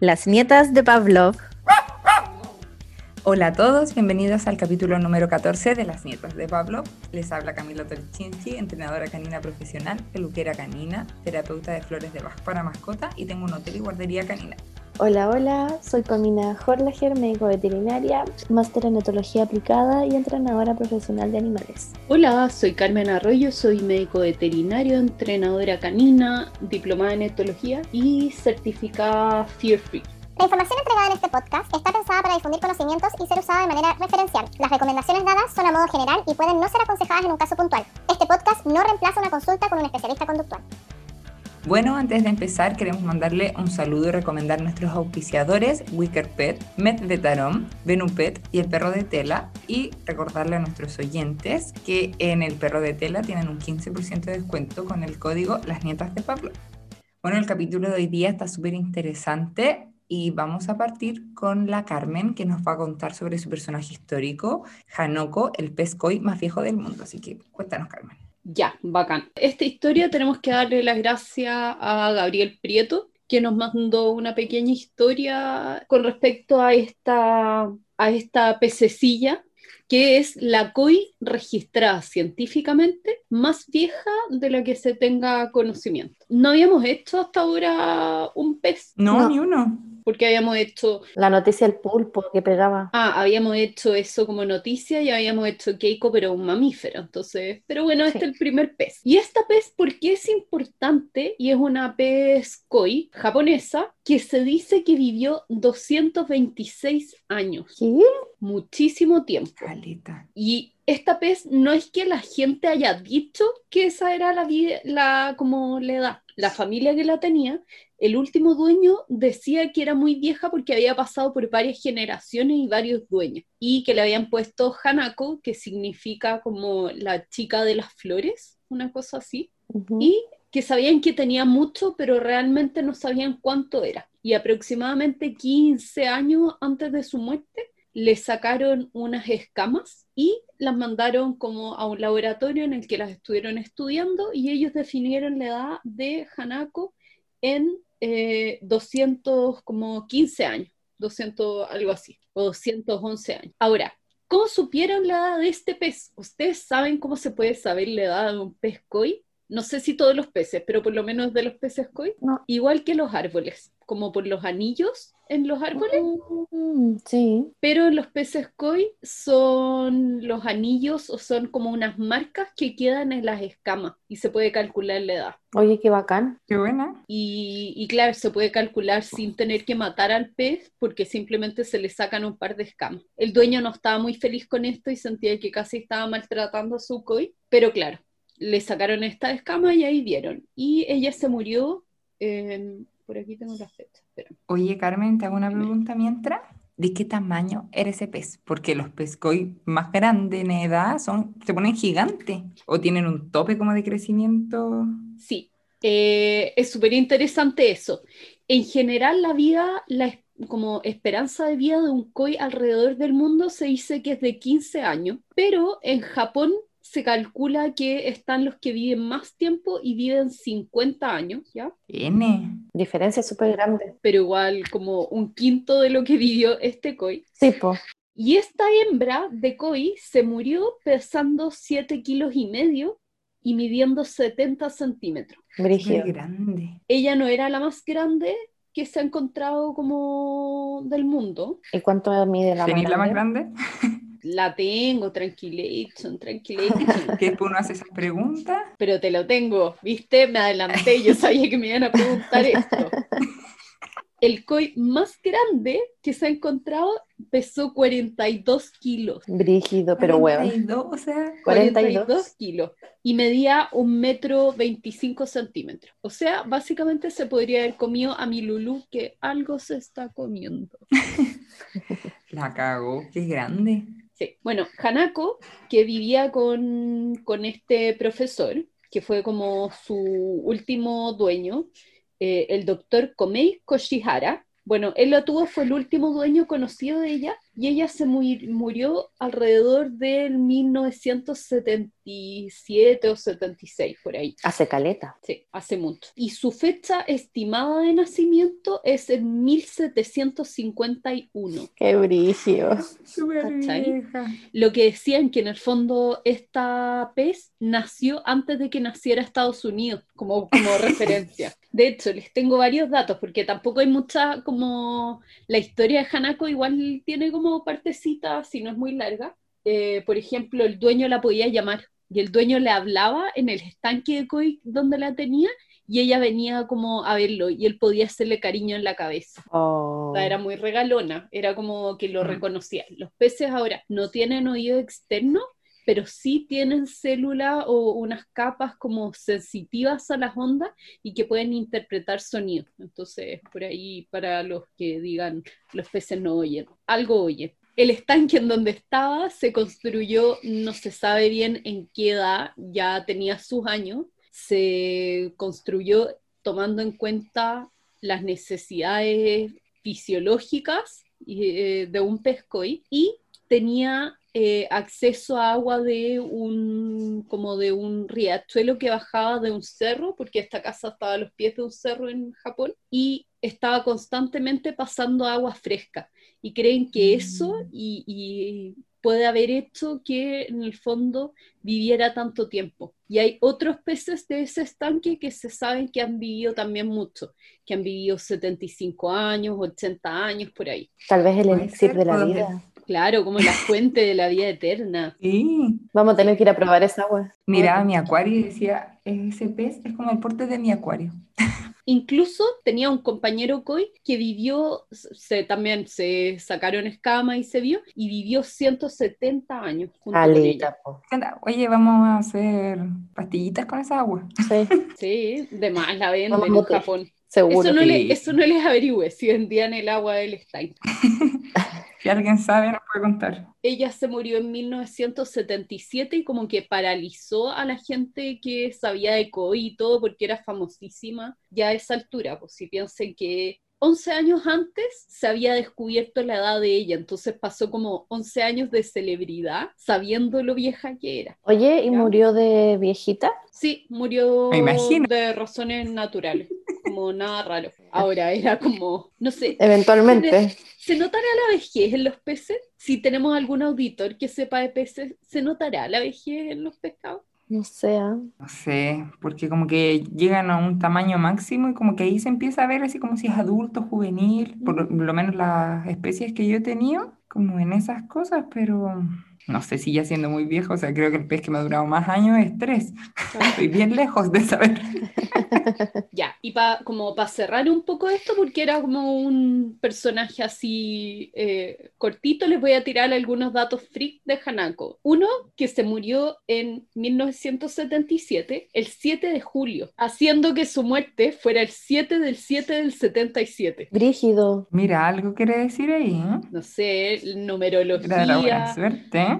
Las nietas de Pavlov. Hola a todos, bienvenidos al capítulo número 14 de Las nietas de Pavlov. Les habla Camila Torchinchi, entrenadora canina profesional, peluquera canina, terapeuta de flores de Bach para mascota y tengo un hotel y guardería canina. Hola, hola, soy Pamina Horlager, médico veterinaria, máster en etología aplicada y entrenadora profesional de animales. Hola, soy Carmen Arroyo, soy médico veterinario, entrenadora canina, diplomada en etología y certificada Fear Free. La información entregada en este podcast está pensada para difundir conocimientos y ser usada de manera referencial. Las recomendaciones dadas son a modo general y pueden no ser aconsejadas en un caso puntual. Este podcast no reemplaza una consulta con un especialista conductual. Bueno, antes de empezar queremos mandarle un saludo y recomendar nuestros auspiciadores Wicker Pet, Met Vetarom, Venupet y el perro de tela y recordarle a nuestros oyentes que en el perro de tela tienen un 15% de descuento con el código Las Nietas de Pablo. Bueno, el capítulo de hoy día está súper interesante y vamos a partir con la Carmen que nos va a contar sobre su personaje histórico, Hanoko, el pez más viejo del mundo. Así que cuéntanos, Carmen. Ya, bacán. Esta historia tenemos que darle las gracias a Gabriel Prieto, que nos mandó una pequeña historia con respecto a esta, a esta pececilla, que es la COI registrada científicamente más vieja de la que se tenga conocimiento. No habíamos hecho hasta ahora un pez. No, ni uno porque habíamos hecho... La noticia del pulpo que pegaba. Ah, habíamos hecho eso como noticia y habíamos hecho Keiko, pero un mamífero. Entonces, pero bueno, este es el primer pez. Y esta pez, ¿por qué es importante? Y es una pez koi japonesa que se dice que vivió 226 años. ¿Qué? Muchísimo tiempo. Y esta pez no es que la gente haya dicho que esa era la, la como la edad. La familia que la tenía el último dueño decía que era muy vieja porque había pasado por varias generaciones y varios dueños, y que le habían puesto Hanako, que significa como la chica de las flores, una cosa así, y que sabían que tenía mucho, pero realmente no sabían cuánto era. Y aproximadamente 15 años antes de su muerte, le sacaron unas escamas y las mandaron como a un laboratorio en el que las estuvieron estudiando y ellos definieron la edad de Hanako en 200, eh, como 15 años, 200, algo así, o 211 años. Ahora, ¿cómo supieron la edad de este pez? ¿Ustedes saben cómo se puede saber la edad de un pez koi? No sé si todos los peces, pero por lo menos de los peces koi. Igual que los árboles, como por los anillos en los árboles. Mm, sí. Pero los peces koi son los anillos o son como unas marcas que quedan en las escamas y se puede calcular la edad. Oye, qué bacán. Qué buena. Y, y claro, se puede calcular sin tener que matar al pez porque simplemente se le sacan un par de escamas. El dueño no estaba muy feliz con esto y sentía que casi estaba maltratando a su koi, pero claro, le sacaron esta escama y ahí vieron. Y ella se murió, por aquí tengo la fecha. Oye, Carmen, te hago una pregunta mientras. ¿De qué tamaño era ese pez? Porque los pescoy más grandes en edad son, se ponen gigantes o tienen un tope como de crecimiento. Sí, eh, es súper interesante eso. En general, la vida, la como esperanza de vida de un koi alrededor del mundo se dice que es de 15 años, pero en Japón se calcula que están los que viven más tiempo y viven 50 años, ¿ya? N. Diferencia súper grande. Pero igual como un quinto de lo que vivió este koi. Sí, po. Y esta hembra de koi se murió pesando 7 kilos y medio y midiendo 70 centímetros. Muy grande. Ella no era la más grande que se ha encontrado como del mundo. ¿Y cuánto mide la más la más grande? la tengo, tranquilation, tranquilation. ¿Qué uno hace esas preguntas? Pero te lo tengo, ¿viste? Me adelanté, yo sabía que me iban a preguntar esto. El koi más grande que se ha encontrado pesó 42 kilos. Brígido, pero huevo. 42, o sea, 42. kilos. Y medía un metro 25 centímetros. O sea, básicamente se podría haber comido a mi Lulu que algo se está comiendo. La cago, qué grande. Bueno, Hanako, que vivía con, este profesor, que fue como su último dueño, eh, el doctor Komei Koshihara, Bueno, él lo tuvo, fue el último dueño conocido de ella y ella se murió alrededor del 1977 o 76, por ahí. Hace caleta. Sí, hace mucho. Y su fecha estimada de nacimiento es en 1751. Qué brillo. Lo que decían que en el fondo esta pez nació antes de que naciera Estados Unidos, como, como referencia. De hecho, les tengo varios datos porque tampoco hay mucha como la historia de Hanako igual tiene como partecita, si no es muy larga. Eh, por ejemplo, el dueño la podía llamar y el dueño le hablaba en el estanque de koi donde la tenía y ella venía como a verlo y él podía hacerle cariño en la cabeza. Oh. era muy regalona, era como que lo mm. reconocía. Los peces ahora no tienen oído externo, pero sí tienen células o unas capas como sensitivas a las ondas y que pueden interpretar sonido. Entonces, por ahí para los que digan los peces no oyen, algo oyen. El estanque en donde estaba se construyó, no se sabe bien en qué edad, ya tenía sus años, se construyó tomando en cuenta las necesidades fisiológicas eh, de un pescoy y tenía eh, acceso a agua de un, como de un riachuelo que bajaba de un cerro, porque esta casa estaba a los pies de un cerro en Japón, y estaba constantemente pasando agua fresca. Y creen que eso mm. y, puede haber hecho que en el fondo viviera tanto tiempo. Y hay otros peces de ese estanque que se saben que han vivido también mucho, que han vivido 75 años, 80 años, por ahí. Tal vez el elixir de la vida. Claro, como la fuente de la vida eterna. Sí. Vamos a tener que ir a probar esa agua. Miraba mi acuario y decía, ese pez es como el porte de mi acuario. Incluso tenía un compañero koi que vivió, se, también se sacaron escamas y se vio, y vivió 170 años. Junto Alita, Oye, vamos a hacer pastillitas con esa agua. Sí, sí de más la venden en Japón. Seguro. Eso no, eso no les averigüe si vendían el agua del Stein. Si alguien sabe, nos puede contar. Ella se murió en 1977 y como que paralizó a la gente que sabía de COI y todo porque era famosísima ya a esa altura. Pues si piensen que 11 años antes se había descubierto la edad de ella, entonces pasó como 11 años de celebridad sabiendo lo vieja que era. Oye, ¿y murió de viejita? Sí, murió de razones naturales, como nada raro. Ahora era como, no sé. Eventualmente. ¿Se notará la vejez en los peces? Si tenemos algún auditor que sepa de peces, ¿se notará la vejez en los pescados? No sé. ¿ah? No sé, porque como que llegan a un tamaño máximo y como que ahí se empieza a ver así como si es adulto, juvenil, por lo menos las especies que yo he tenido, como en esas cosas, pero no sé si ya siendo muy viejo, o sea, creo que el pez que me ha durado más años es tres. Estoy bien lejos de saber. ya, y pa, como para cerrar un poco esto, porque era como un personaje así eh, cortito, les voy a tirar algunos datos freak de Hanako. Uno, que se murió en 1977, el 7 de julio, haciendo que su muerte fuera el 7 del 7 del 77. Brígido. Mira, algo quiere decir ahí, ¿eh? No sé, numerología. Era la buena suerte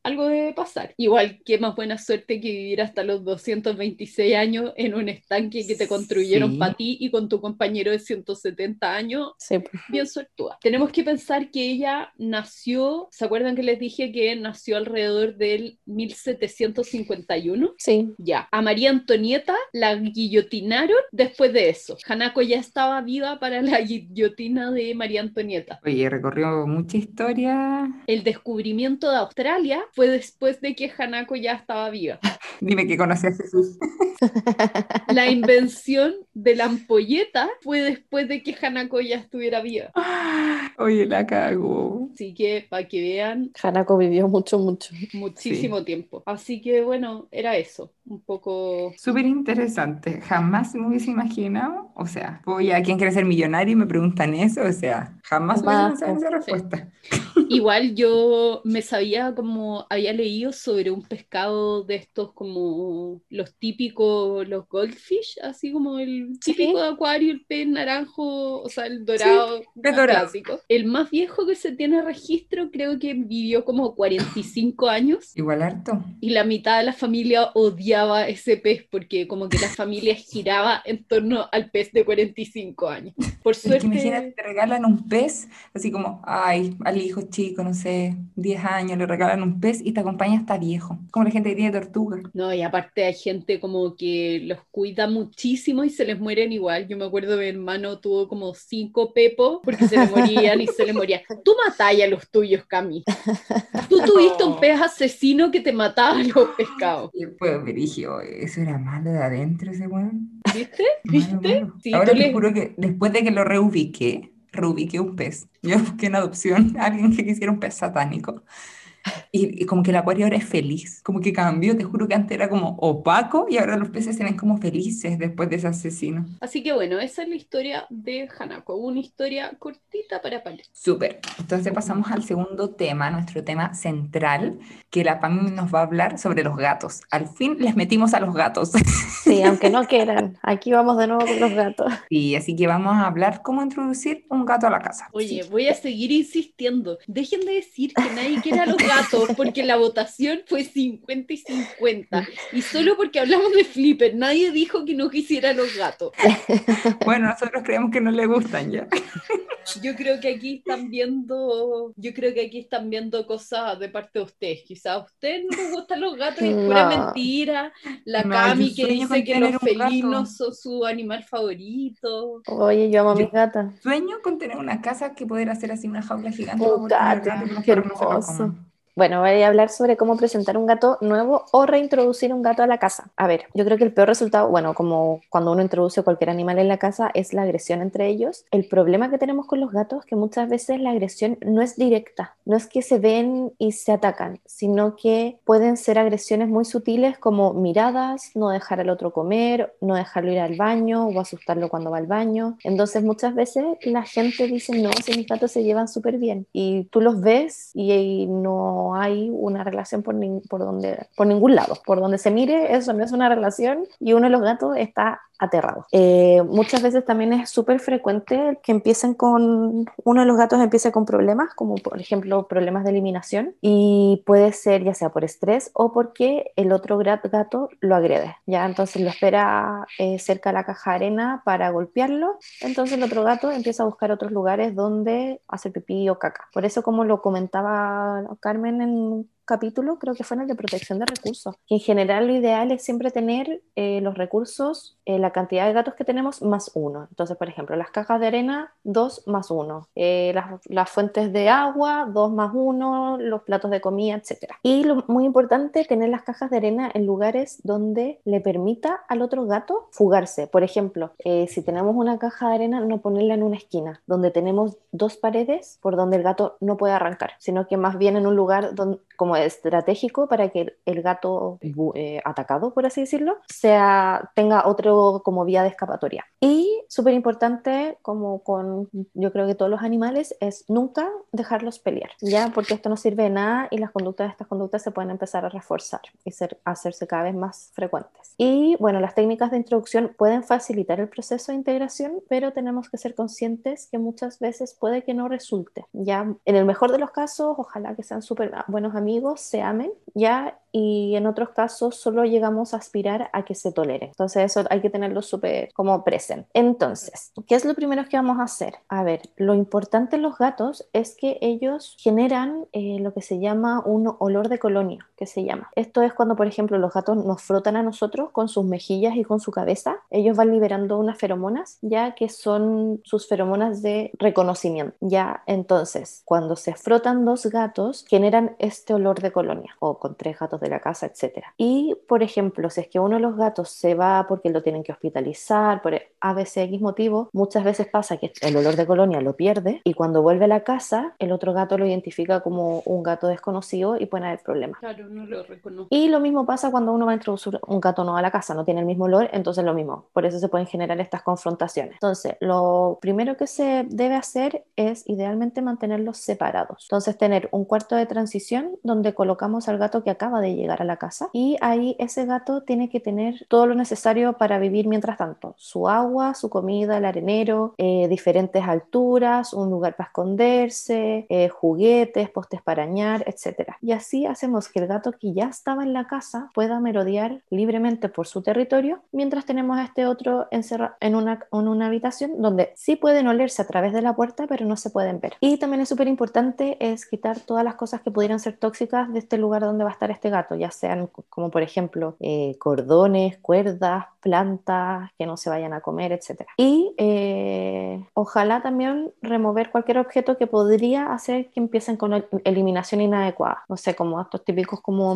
algo debe pasar. Igual, qué más buena suerte que vivir hasta los 226 años en un estanque que te construyeron para ti y con tu compañero de 170 años. Sí. Bien suertuda. Tenemos que pensar que ella nació, ¿se acuerdan que les dije que nació alrededor del 1751? Sí. Ya. A María Antonieta la guillotinaron después de eso. Hanako ya estaba viva para la guillotina de María Antonieta. Oye, recorrió mucha historia. El descubrimiento de Australia fue después de que Hanako ya estaba viva. Dime que conocí a Jesús. La invención de la ampolleta fue después de que Hanako ya estuviera viva. Oye, la cago. Así que para que vean. Hanako vivió mucho, mucho. Muchísimo tiempo. Así que bueno, era eso. Un poco. Súper interesante. Jamás me hubiese imaginado. O sea, voy a quien quiere ser millonario y me preguntan eso. O sea, Jamás a pensar esa respuesta. Igual yo me sabía como había leído sobre un pescado de estos como los típicos, los goldfish, así como el típico de acuario, el pez naranjo, o sea, el dorado, el clásico. El más viejo que se tiene registro creo que vivió como 45 años. Igual harto. Y la mitad de la familia odiaba ese pez porque como que la familia giraba en torno al pez de 45 años. Por suerte... imagínate, te regalan un pez, así como, ay, al hijo chico, no sé, 10 años, le regalan un pez y te acompaña hasta viejo, como la gente que tiene tortuga. No, y aparte hay gente como que los cuida muchísimo y se les mueren igual. Yo me acuerdo mi hermano tuvo como cinco pepos porque se le morían y se le morían. Tú matáis a los tuyos, Cami. Tú tuviste un pez asesino que te mataba a los pescados. Y después me dije, eso era malo de adentro ese weón. ¿Viste? ¿Viste? Ahora te juro que después de que lo reubiqué, reubiqué un pez. Yo busqué en adopción a alguien que quisiera un pez satánico. Y, como que el acuario ahora es feliz, como que cambió, te juro que antes era como opaco y ahora los peces se ven como felices después de ese asesino. Así que bueno, esa es la historia de Hanako, una historia cortita para Pali. Súper, entonces pasamos al segundo tema, nuestro tema central, que la Pam nos va a hablar sobre los gatos. Al fin les metimos a los gatos. Sí, aunque no quieran, aquí vamos de nuevo con los gatos. Sí, así que vamos a hablar cómo introducir un gato a la casa. Oye, voy a seguir insistiendo, dejen de decir que nadie quiere a los gatos, porque la votación fue 50 y 50. Y solo porque hablamos de Flipper, nadie dijo que no quisiera los gatos. Bueno, nosotros creemos que no le gustan ya. Yo creo que aquí están viendo, yo creo que aquí están viendo cosas de parte de ustedes. Quizás a ustedes no les gustan los gatos y es pura mentira. La Cami que dice que los felinos son su animal favorito. Oye, yo amo a mis gatas. Sueño con tener una casa que poder hacer así una jaula gigante. Gato, qué hermoso. Bueno, voy a hablar sobre cómo presentar un gato nuevo o reintroducir un gato a la casa. A ver, yo creo que el peor resultado, bueno, como cuando uno introduce cualquier animal en la casa, es la agresión entre ellos. El problema que tenemos con los gatos es que muchas veces la agresión no es directa, no es que se ven y se atacan, sino que pueden ser agresiones muy sutiles como miradas, no dejar al otro comer, no dejarlo ir al baño o asustarlo cuando va al baño. Entonces muchas veces la gente dice, no, si mis gatos se llevan súper bien y tú los ves y no hay una relación por, ningún lado. Por donde se mire, eso no es una relación y uno de los gatos está aterrado. Eh, muchas veces también es súper frecuente que empiecen con, uno de los gatos empiece con problemas, como por ejemplo problemas de eliminación, y puede ser ya sea por estrés o porque el otro gato lo agrede, ¿ya? Entonces lo espera eh, cerca de la caja arena para golpearlo, entonces el otro gato empieza a buscar otros lugares donde hacer pipí o caca. Por eso, como lo comentaba Carmen en capítulo, creo que fue en el de protección de recursos, en general lo ideal es siempre tener eh, los recursos, eh, la cantidad de gatos que tenemos más uno. Entonces, por ejemplo, las cajas de arena, dos más uno. Eh, las, fuentes de agua, dos más uno. Los platos de comida, etc. Y lo muy importante, tener las cajas de arena en lugares donde le permita al otro gato fugarse. Por ejemplo, si tenemos una caja de arena, no ponerla en una esquina, donde tenemos dos paredes por donde el gato no puede arrancar, sino que más bien en un lugar donde, como estratégico para que el gato eh, atacado, por así decirlo, sea, tenga otro como vía de escapatoria. Y súper importante, como con yo creo que todos los animales, es nunca dejarlos pelear, ¿ya? Porque esto no sirve de nada y las conductas de estas conductas se pueden empezar a reforzar y ser, hacerse cada vez más frecuentes. Y bueno, las técnicas de introducción pueden facilitar el proceso de integración, pero tenemos que ser conscientes que muchas veces puede que no resulte, ¿ya? En el mejor de los casos, ojalá que sean súper buenos amigos, se amen, ¿ya? Y en otros casos solo llegamos a aspirar a que se tolere. Entonces eso hay que tenerlo súper como presente. Entonces, ¿qué es lo primero que vamos a hacer? A ver, lo importante en los gatos es que ellos generan eh, lo que se llama un olor de colonia, que se llama. Esto es cuando, por ejemplo, los gatos nos frotan a nosotros con sus mejillas y con su cabeza. Ellos van liberando unas feromonas, ya que son sus feromonas de reconocimiento. Ya, entonces, cuando se frotan dos gatos, generan este olor de colonia o con tres gatos de la casa, etc. Y, por ejemplo, si es que uno de los gatos se va porque lo tienen que hospitalizar, por a veces X motivo, muchas veces pasa que el olor de colonia lo pierde y cuando vuelve a la casa, el otro gato lo identifica como un gato desconocido y puede haber problemas. Claro, no lo reconozco. Y lo mismo pasa cuando uno va a introducir un gato nuevo a la casa, no tiene el mismo olor, entonces lo mismo. Por eso se pueden generar estas confrontaciones. Entonces, lo primero que se debe hacer es idealmente mantenerlos separados. Entonces, tener un cuarto de transición donde colocamos al gato que acaba de llegar a la casa y ahí ese gato tiene que tener todo lo necesario para vivir mientras tanto. Su agua, su comida, el arenero, eh, diferentes alturas, un lugar para esconderse, eh, juguetes, postes para añar, etc. Y así hacemos que el gato que ya estaba en la casa pueda merodear libremente por su territorio, mientras tenemos a este otro encerrado en una, en una habitación donde sí pueden olerse a través de la puerta, pero no se pueden ver. Y también es súper importante es quitar todas las cosas que pudieran ser tóxicas de este lugar donde va a estar este gato, ya sean como por ejemplo eh, cordones, cuerdas, plantas que no se vayan a comer, etc. Y eh, ojalá también remover cualquier objeto que podría hacer que empiecen con eliminación inadecuada, no sé, como estos típicos como,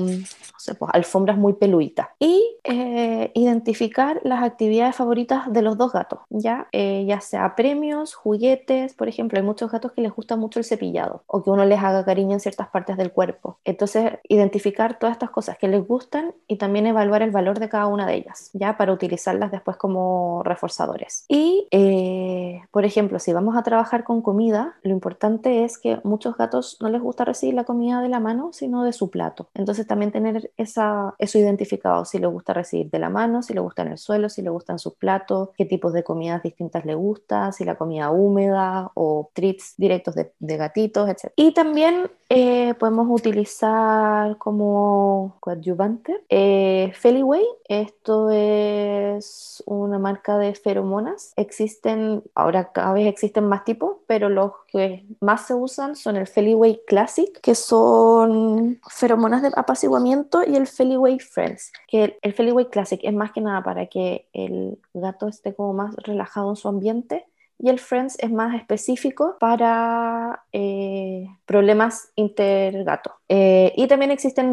sé, pues alfombras muy peluitas. Y eh, identificar las actividades favoritas de los dos gatos, ya, ya sea premios, juguetes, por ejemplo, hay muchos gatos que les gusta mucho el cepillado o que uno les haga cariño en ciertas partes del cuerpo. Entonces, identificar todas estas cosas que les gustan y también evaluar el valor de cada una de ellas, ya para utilizarlas después como reforzadores. Y, eh, por ejemplo, si vamos a trabajar con comida, lo importante es que muchos gatos no les gusta recibir la comida de la mano, sino de su plato. Entonces, también tener esa, eso identificado, si le gusta recibir de la mano, si le gusta en el suelo, si le gusta en su plato, qué tipos de comidas distintas le gusta, si la comida húmeda o treats directos de, de gatitos, etc. Y también eh, podemos utilizar como coadyuvante eh, Feliway. Esto es una marca de feromonas. Existen, ahora cada vez existen más tipos, pero los que más se usan son el Feliway Classic, que son feromonas de apaciguamiento, y el Feliway Friends, que el Feliway Classic es más que nada para que el gato esté como más relajado en su ambiente y el Friends es más específico para eh, problemas intergato. Eh, y también existen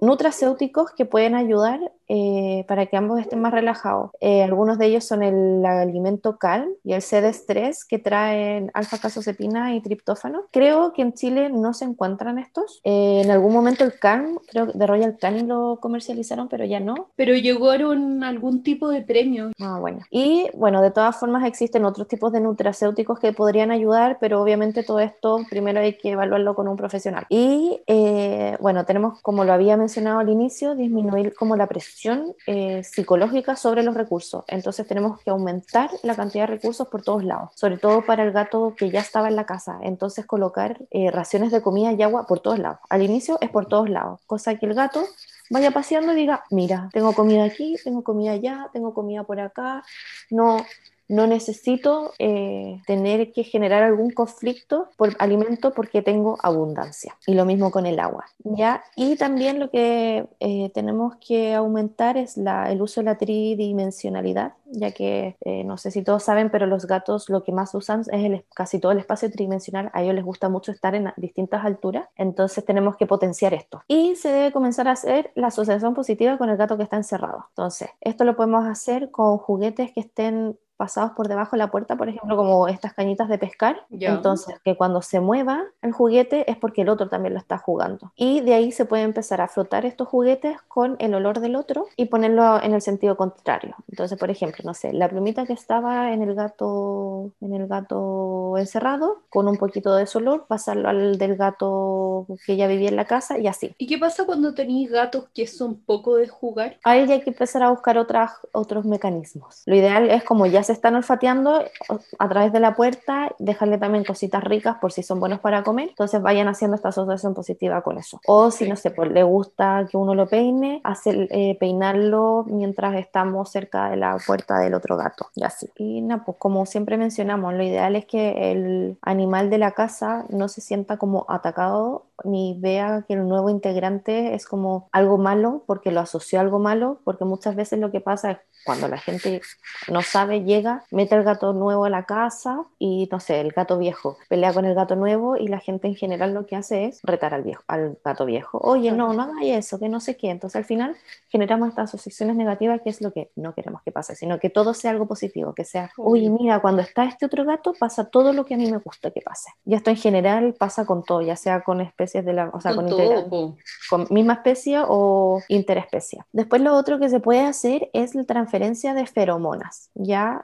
nutracéuticos que pueden ayudar eh, para que ambos estén más relajados. algunos de ellos son el alimento Calm y el CD3 que traen alfa-casozepina y triptófano. Creo que en Chile no se encuentran estos. en algún momento el Calm, creo que de Royal Canin lo comercializaron, pero ya no. Pero llegaron algún tipo de premio. Ah, bueno. Y bueno, de todas formas existen otros tipos de nutracéuticos que podrían ayudar, pero obviamente todo esto primero hay que evaluarlo con un profesional. Y eh, bueno, tenemos, como lo había mencionado al inicio, disminuir como la presión eh, psicológica sobre los recursos. Entonces tenemos que aumentar la cantidad de recursos por todos lados, sobre todo para el gato que ya estaba en la casa. Entonces colocar eh, raciones de comida y agua por todos lados. Al inicio es por todos lados, cosa que el gato vaya paseando y diga, mira, tengo comida aquí, tengo comida allá, tengo comida por acá, no, no necesito eh, tener que generar algún conflicto por alimento porque tengo abundancia. Y lo mismo con el agua. ¿ya? Y también lo que eh, tenemos que aumentar es la, el uso de la tridimensionalidad, ya que eh, no sé si todos saben, pero los gatos lo que más usan es casi todo el espacio tridimensional. A ellos les gusta mucho estar en distintas alturas, entonces tenemos que potenciar esto. Y se debe comenzar a hacer la asociación positiva con el gato que está encerrado. Entonces, esto lo podemos hacer con juguetes que estén pasados por debajo de la puerta, por ejemplo, como estas cañitas de pescar. Entonces, que cuando se mueva el juguete es porque el otro también lo está jugando. Y de ahí se puede empezar a frotar estos juguetes con el olor del otro y ponerlo en el sentido contrario. Entonces, por ejemplo, no sé, la plumita que estaba en el gato, en el gato encerrado, con un poquito de ese olor, pasarlo al del gato que ya vivía en la casa y así. ¿Y qué pasa cuando tenéis gatos que son poco de jugar? Ahí hay que empezar a buscar otras, otros mecanismos. Lo ideal es como ya se están olfateando a través de la puerta, dejarle también cositas ricas por si son buenos para comer, entonces vayan haciendo esta asociación positiva con eso. O si no sé, pues le gusta que uno lo peine, hacer, eh, peinarlo mientras estamos cerca de la puerta del otro gato y así. Y no, pues como siempre mencionamos, lo ideal es que el animal de la casa no se sienta como atacado ni vea que el nuevo integrante es como algo malo porque lo asoció a algo malo, porque muchas veces lo que pasa es cuando la gente no sabe, llega, mete el gato nuevo a la casa y no sé, el gato viejo pelea con el gato nuevo y la gente en general lo que hace es retar al viejo, al gato viejo. Oye, no, no hagas eso, que no sé qué. Entonces al final generamos estas asociaciones negativas que es lo que no queremos que pase, sino que todo sea algo positivo, que sea, oye, mira, cuando está este otro gato pasa todo lo que a mí me gusta que pase. Y esto en general pasa con todo, ya sea con especies de la, o sea, con, con, misma especie o interespecie. Después lo otro que se puede hacer es la transferencia de feromonas, ya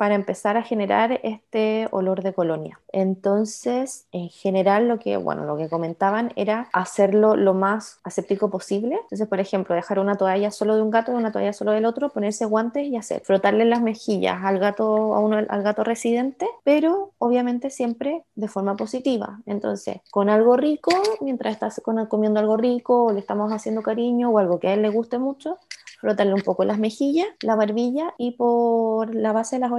para empezar a generar este olor de colonia. Entonces, en general, lo que, bueno, lo que comentaban era hacerlo lo más aséptico posible. Entonces, por ejemplo, dejar una toalla solo de un gato una toalla solo del otro, ponerse guantes y hacer, frotarle las mejillas al gato, a uno, al gato residente, pero obviamente siempre de forma positiva. Entonces, con algo rico, mientras estás comiendo algo rico o le estamos haciendo cariño o algo que a él le guste mucho, frotarle un poco las mejillas, la barbilla y por la base de las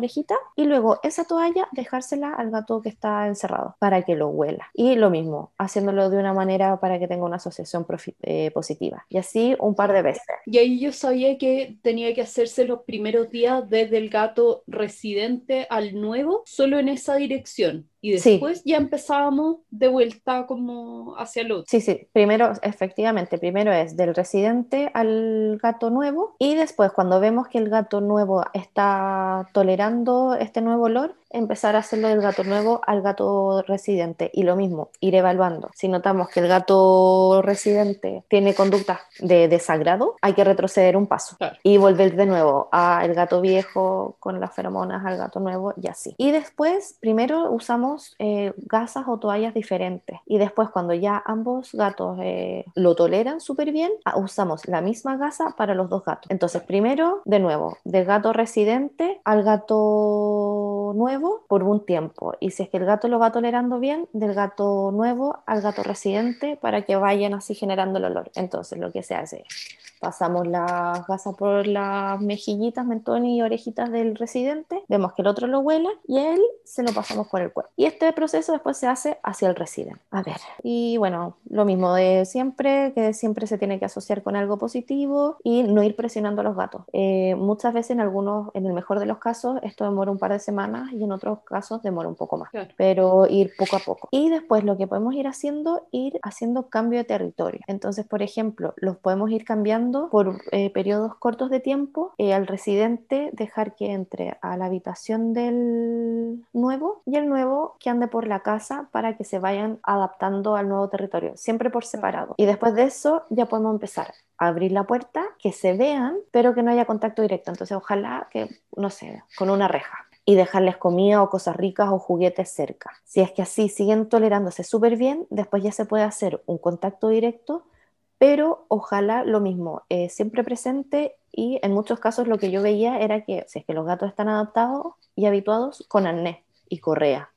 y luego esa toalla dejársela al gato que está encerrado para que lo huela. Y lo mismo, haciéndolo de una manera para que tenga una asociación eh, positiva. Y así un par de veces. Y ahí yo sabía que tenía que hacerse los primeros días desde el gato residente al nuevo, solo en esa dirección. Y después ya empezábamos de vuelta como hacia el otro. Sí, sí, primero, efectivamente, primero es del residente al gato nuevo y después cuando vemos que el gato nuevo está tolerando este nuevo olor, empezar a hacerlo del gato nuevo al gato residente y lo mismo, ir evaluando. Si notamos que el gato residente tiene conductas de desagrado, hay que retroceder un paso y volver de nuevo al gato viejo con las feromonas al gato nuevo y así. Y después, primero usamos eh, gasas o toallas diferentes y después cuando ya ambos gatos eh, lo toleran súper bien, ah, usamos la misma gasa para los dos gatos. Entonces, primero, de nuevo, del gato residente al gato nuevo por un tiempo y si es que el gato lo va tolerando bien, del gato nuevo al gato residente para que vayan así generando el olor. Entonces lo que se hace pasamos las gasas por las mejillitas, mentón y orejitas del residente, vemos que el otro lo huela y él se lo pasamos por el cuerpo. Y este proceso después se hace hacia el residente. A ver, y bueno, lo mismo de siempre, que siempre se tiene que asociar con algo positivo y no ir presionando a los gatos. Eh, muchas veces en algunos, en el mejor de los casos, esto demora un par de semanas y en otros casos demora un poco más, pero ir poco a poco. Y después lo que podemos ir haciendo, ir haciendo cambio de territorio. Entonces, por ejemplo, los podemos ir cambiando por eh, periodos cortos de tiempo eh, al residente dejar que entre a la habitación del nuevo y el nuevo que ande por la casa para que se vayan adaptando al nuevo territorio, siempre por separado. Y después de eso ya podemos empezar a abrir la puerta, que se vean, pero que no haya contacto directo. Entonces ojalá que, no sé, con una reja y dejarles comida o cosas ricas o juguetes cerca. Si es que así siguen tolerándose súper bien, después ya se puede hacer un contacto directo pero ojalá lo mismo, eh, siempre presente y en muchos casos lo que yo veía era que si es que los gatos están adaptados y habituados con arnés y correa.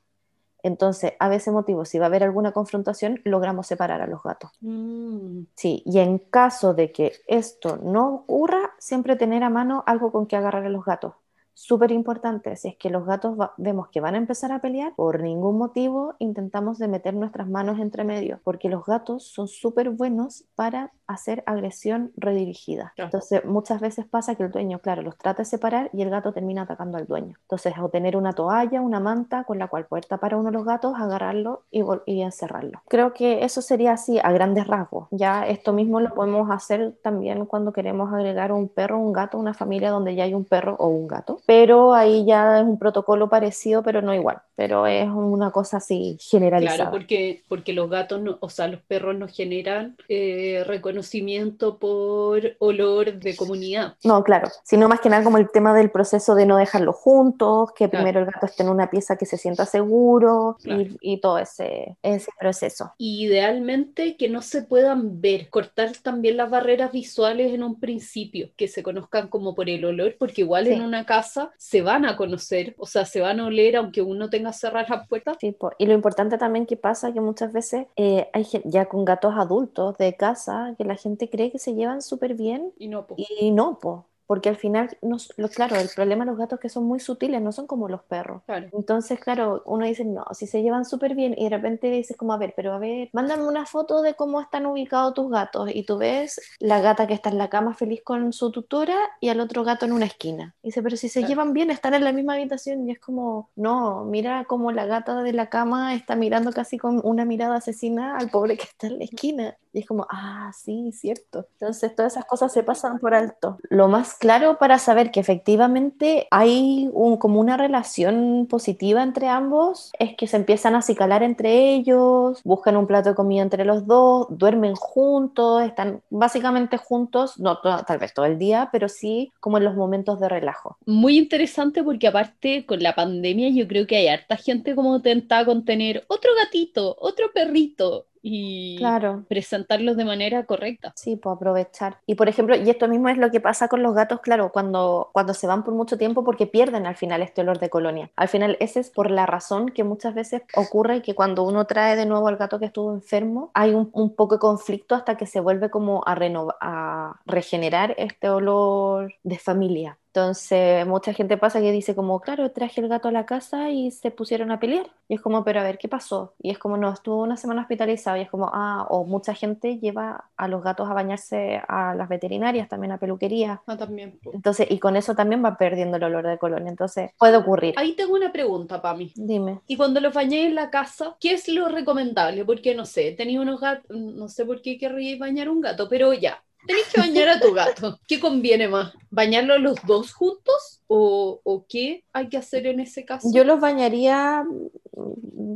Entonces, a veces motivo, si va a haber alguna confrontación, logramos separar a los gatos. Mm. Sí, y en caso de que esto no ocurra, siempre tener a mano algo con que agarrar a los gatos súper importante, si es que los gatos vemos que van a empezar a pelear, por ningún motivo intentamos de meter nuestras manos entre medio, porque los gatos son súper buenos para hacer agresión redirigida. Entonces, muchas veces pasa que el dueño, claro, los trata de separar y el gato termina atacando al dueño. Entonces, o tener una toalla, una manta con la cual poder tapar a uno de los gatos, agarrarlo y, y encerrarlo. Creo que eso sería así a grandes rasgos. Ya esto mismo lo podemos hacer también cuando queremos agregar un perro, un gato, una familia donde ya hay un perro o un gato pero ahí ya es un protocolo parecido, pero no igual, pero es una cosa así generalizada. Claro, porque, porque los gatos, o sea, los perros no generan eh, reconocimiento por olor de comunidad. No, claro, sino más que nada como el tema del proceso de no dejarlos juntos, que primero el gato esté en una pieza que se sienta seguro y, y, todo ese, ese proceso. idealmente que no se puedan ver, cortar también las barreras visuales en un principio, que se conozcan como por el olor, porque igual en una casa se van a conocer, o sea, se van a oler aunque uno tenga cerradas las puertas. Sí, y lo importante también que pasa que muchas veces eh, hay ya con gatos adultos de casa que la gente cree que se llevan súper bien y no, Y no, po porque al final, no, lo, claro, el problema de los gatos es que son muy sutiles, no son como los perros. Entonces, claro, uno dice, no, si se llevan súper bien y de repente dices como, a ver, pero a ver, mándame una foto de cómo están ubicados tus gatos y tú ves la gata que está en la cama feliz con su tutora y al otro gato en una esquina. Y dice, pero si se llevan bien, están en la misma habitación y es como, no, mira cómo la gata de la cama está mirando casi con una mirada asesina al pobre que está en la esquina. Y es como, ah, sí, cierto. Entonces todas esas cosas se pasan por alto. Lo más claro para saber que efectivamente hay como una relación positiva entre ambos es que se empiezan a acicalar entre ellos, buscan un plato de comida entre los dos, duermen juntos, están básicamente juntos, no tal vez todo el día, pero sí como en los momentos de relajo. Muy interesante porque aparte con la pandemia yo creo que hay harta gente como tentada con tener otro gatito, otro perrito, y claro. presentarlos de manera correcta. Sí, pues aprovechar. Y por ejemplo, y esto mismo es lo que pasa con los gatos, claro, cuando, cuando se van por mucho tiempo porque pierden al final este olor de colonia. Al final, ese es por la razón que muchas veces ocurre que cuando uno trae de nuevo al gato que estuvo enfermo, hay un, un poco de conflicto hasta que se vuelve como a, a regenerar este olor de familia. Entonces, mucha gente pasa que dice como, claro, traje el gato a la casa y se pusieron a pelear. Y es como, pero a ver, ¿qué pasó? Y es como, no, estuvo una semana hospitalizado y es como, ah, o mucha gente lleva a los gatos a bañarse a las veterinarias, también a peluquería. Ah, también. Entonces, y con eso también va perdiendo el olor de colonia. Entonces, puede ocurrir. Ahí tengo una pregunta, Pami. Dime. Y cuando los bañé en la casa, ¿qué es lo recomendable? Porque, no sé, tenía unos gatos, no sé por qué querría bañar un gato, pero ya, Tenés que bañar a tu gato. ¿Qué conviene más? ¿Bañarlos los dos juntos? ¿O, ¿O, qué hay que hacer en ese caso? Yo los bañaría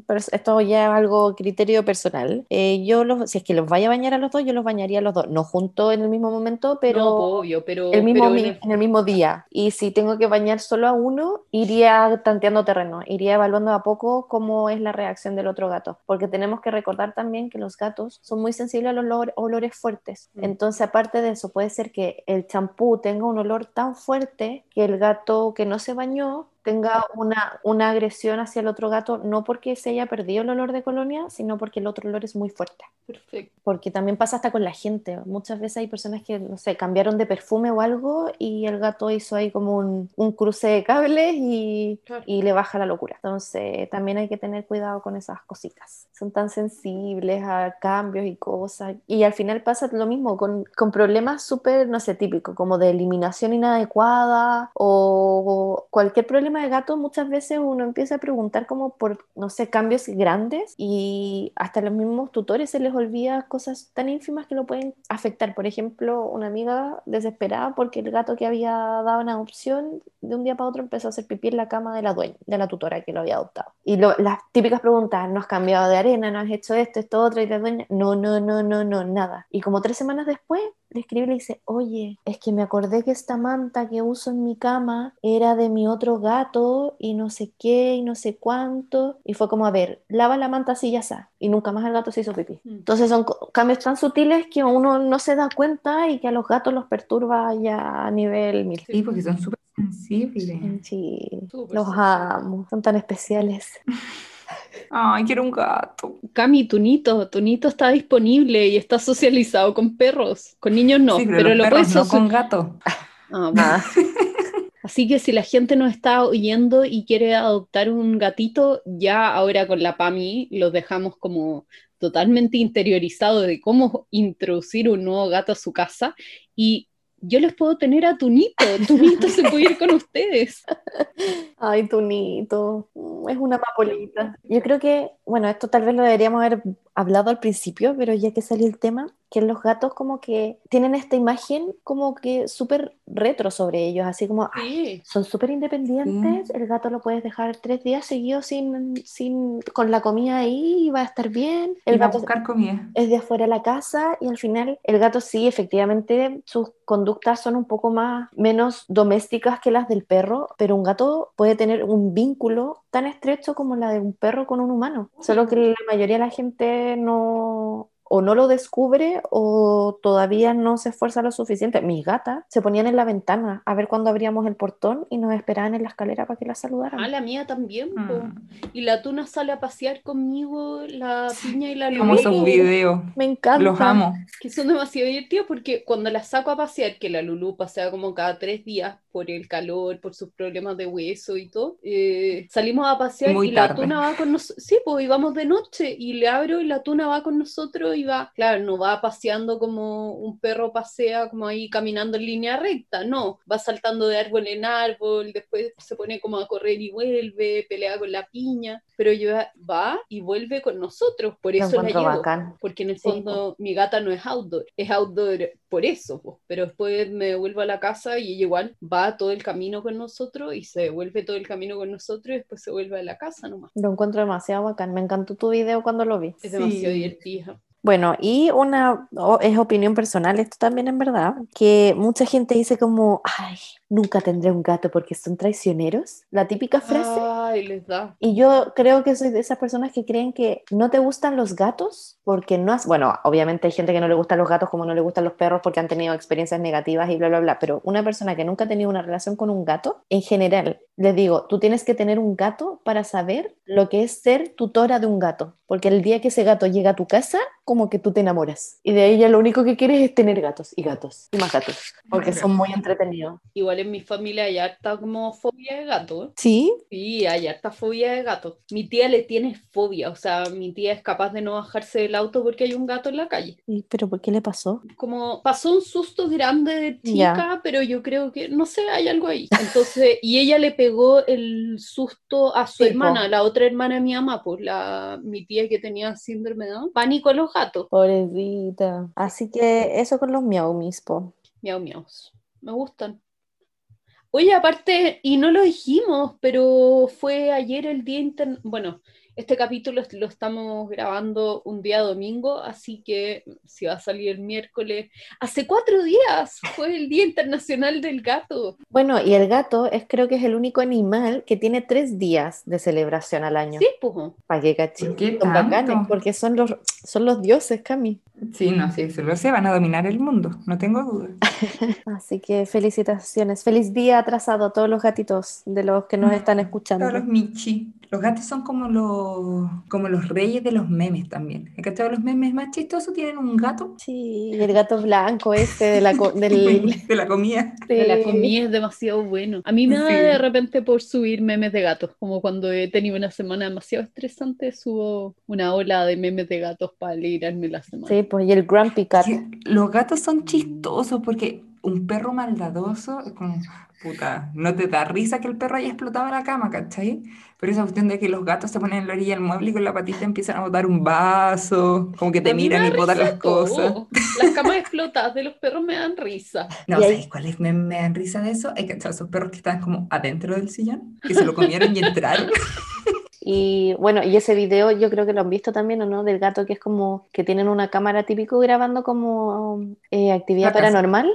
pero esto ya es algo criterio personal. Eh, yo los, si es que los vaya a bañar a los dos, yo los bañaría a los dos, no juntos en el mismo momento, pero, obvio, pero, el mismo, en, el... mismo día. Y si tengo que bañar solo a uno, iría tanteando terreno, iría evaluando a poco cómo es la reacción del otro gato, porque tenemos que recordar también que los gatos son muy sensibles a los olores fuertes. Mm. Entonces, aparte de eso, puede ser que el champú tenga un olor tan fuerte que el gato que no se bañó tenga una, una agresión hacia el otro gato, no porque se haya perdido el olor de colonia, sino porque el otro olor es muy fuerte. Perfecto. Porque también pasa hasta con la gente. Muchas veces hay personas que, no sé, cambiaron de perfume o algo y el gato hizo ahí como un, un cruce de cables y, y, le baja la locura. Entonces, también hay que tener cuidado con esas cositas. Son tan sensibles a cambios y cosas. Y al final pasa lo mismo con, con problemas súper, no sé, típicos, como de eliminación inadecuada o cualquier problema de gato muchas veces uno empieza a preguntar como por, no sé, cambios grandes y hasta los mismos tutores se les olvida cosas tan ínfimas que lo pueden afectar. Por ejemplo, una amiga desesperada porque el gato que había dado una adopción de un día para otro empezó a hacer pipí en la cama de la dueña, de la tutora que lo había adoptado. Y las típicas preguntas, ¿no has cambiado de arena? ¿No has hecho esto, esto, otro? Y la dueña, no, no, no, no, no, nada. Y como tres semanas después le escribe y le dice, oye, es que me acordé que esta manta que uso en mi cama era de mi otro gato y no sé qué y no sé cuánto. Y fue como, a ver, lava la manta así ya está. Y nunca más el gato se hizo pipí. Mm. Entonces son cambios tan sutiles que uno no se da cuenta y que a los gatos los perturba ya a nivel mil. Sí, porque son súper sensibles. Sí, los amo, son tan especiales. Ay, quiero un gato. Cami, Tunito, Tunito está disponible y está socializado con perros. Con niños no, pero, lo puedes no con gato. Ah. Así que si la gente nos está oyendo y quiere adoptar un gatito, ya ahora con la PAMI los dejamos como totalmente interiorizados de cómo introducir un nuevo gato a su casa y yo les puedo tener a Tunito. Tunito se puede ir con ustedes. Ay, Tunito. Es una papolita. Yo creo que, bueno, esto tal vez lo deberíamos haber hablado al principio, pero ya que salió el tema, que los gatos como que tienen esta imagen como que súper retro sobre ellos, así como son súper independientes, el gato lo puedes dejar tres días seguidos sin, sin, con la comida ahí y va a estar bien. El va a buscar comida. Es de afuera de la casa y al final el gato sí, efectivamente sus conductas son un poco más, menos domésticas que las del perro, pero un gato puede tener un vínculo tan estrecho como la de un perro con un humano, solo que la mayoría de la gente no o no lo descubre o todavía no se esfuerza lo suficiente. Mis gatas se ponían en la ventana a ver cuándo abríamos el portón y nos esperaban en la escalera para que la saludaran. Ah, la mía también. Mm. Y la tuna sale a pasear conmigo, la piña y la luna. Como esos videos. Me encanta. Los amo. Que son demasiado divertidos porque cuando la saco a pasear, que la Lulu pasea como cada tres días por el calor, por sus problemas de hueso y todo, eh, salimos a pasear y la tuna va con nosotros. Sí, pues íbamos de noche y le abro y la tuna va con nosotros y va, claro, no va paseando como un perro pasea, como ahí caminando en línea recta, no, va saltando de árbol en árbol, después se pone como a correr y vuelve, pelea con la piña, pero va y vuelve con nosotros, por eso la llevo, porque en el fondo mi gata no es outdoor, es outdoor por eso, pues. pero después me vuelvo a la casa y ella igual va todo el camino con nosotros y se vuelve todo el camino con nosotros y después se vuelve a la casa nomás. Lo encuentro demasiado bacán, me encantó tu video cuando lo vi. Es demasiado divertido. Bueno, y una, es opinión personal, esto también en verdad, que mucha gente dice como, ay, nunca tendré un gato porque son traicioneros, la típica frase. Ay, les da. Y yo creo que soy de esas personas que creen que no te gustan los gatos porque no has, bueno, obviamente hay gente que no le gustan los gatos como no le gustan los perros porque han tenido experiencias negativas y bla, bla, bla, pero una persona que nunca ha tenido una relación con un gato, en general, les digo, tú tienes que tener un gato para saber lo que es ser tutora de un gato, porque el día que ese gato llega a tu casa, como que tú te enamoras. Y de ahí ya lo único que quieres es tener gatos y gatos y más gatos, porque son muy entretenidos. Igual en mi familia hay harta como fobia de gato. ¿Sí? Sí, hay harta fobia de gato. Mi tía le tiene fobia, o sea, mi tía es capaz de no bajarse del auto porque hay un gato en la calle. ¿Y, ¿Pero por qué le pasó? Como pasó un susto grande de chica, pero yo creo que, no sé, hay algo ahí. Entonces, y ella le pegó el susto a su hermana, la otra hermana de mi mamá, pues la, mi tía que tenía síndrome de pánico a los Pobrecita. Así que eso con los miau mispo. Miau miaus. Me gustan. Oye, aparte, y no lo dijimos, pero fue ayer el Día Internacional, bueno, este capítulo lo estamos grabando un día domingo, así que si va a salir el miércoles, hace cuatro días fue el Día Internacional del Gato. Bueno, y el gato es creo que es el único animal que tiene tres días de celebración al año. Sí, pues. ¿Para qué cachín? Son bacanes, porque son los, son los dioses, Cami. Sí, no, sí, se lo sé, van a dominar el mundo, no tengo dudas. Así que felicitaciones, feliz día atrasado a todos los gatitos de los que nos están escuchando. Todos los Michi. Los gatos son como los, como los reyes de los memes también. ¿Has cachado los memes más chistosos? Tienen un gato. Sí, el gato blanco este de la, del... de la comida. De la comida es demasiado bueno. A mí me da de repente por subir memes de gatos, como cuando he tenido una semana demasiado estresante, subo una ola de memes de gatos para alegrarme la semana. Sí, pues y el Grumpy Cat. los gatos son chistosos porque un perro maldadoso es como, puta, no te da risa que el perro haya explotado la cama, ¿cachai? Pero esa cuestión de que los gatos se ponen en la orilla del mueble y con la patita empiezan a botar un vaso, como que te miran y botan las cosas. Las camas explotadas de los perros me dan risa. No, ¿sabes cuáles me, me, dan risa de eso? Hay que esos perros que están como adentro del sillón, que se lo comieron y entraron. Y bueno, y ese video yo creo que lo han visto también, ¿o no? Del gato que es como que tienen una cámara típico grabando como eh, actividad paranormal.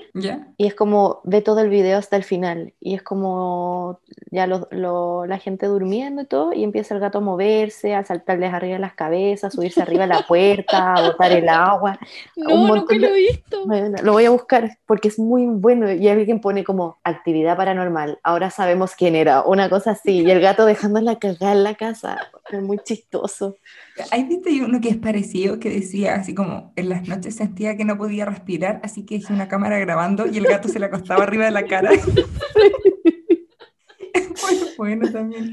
Y es como ve todo el video hasta el final. Y es como ya lo, la gente durmiendo y todo. Y empieza el gato a moverse, a saltarles arriba las cabezas, subirse arriba de la puerta, a botar el agua. No, no lo he visto. lo voy a buscar porque es muy bueno. Y alguien pone como actividad paranormal. Ahora sabemos quién era. Una cosa así. Y el gato dejándola cagar en la casa es muy chistoso. Hay viste uno que es parecido que decía así como en las noches sentía que no podía respirar, así que hice una cámara grabando y el gato se le acostaba arriba de la cara. bueno también.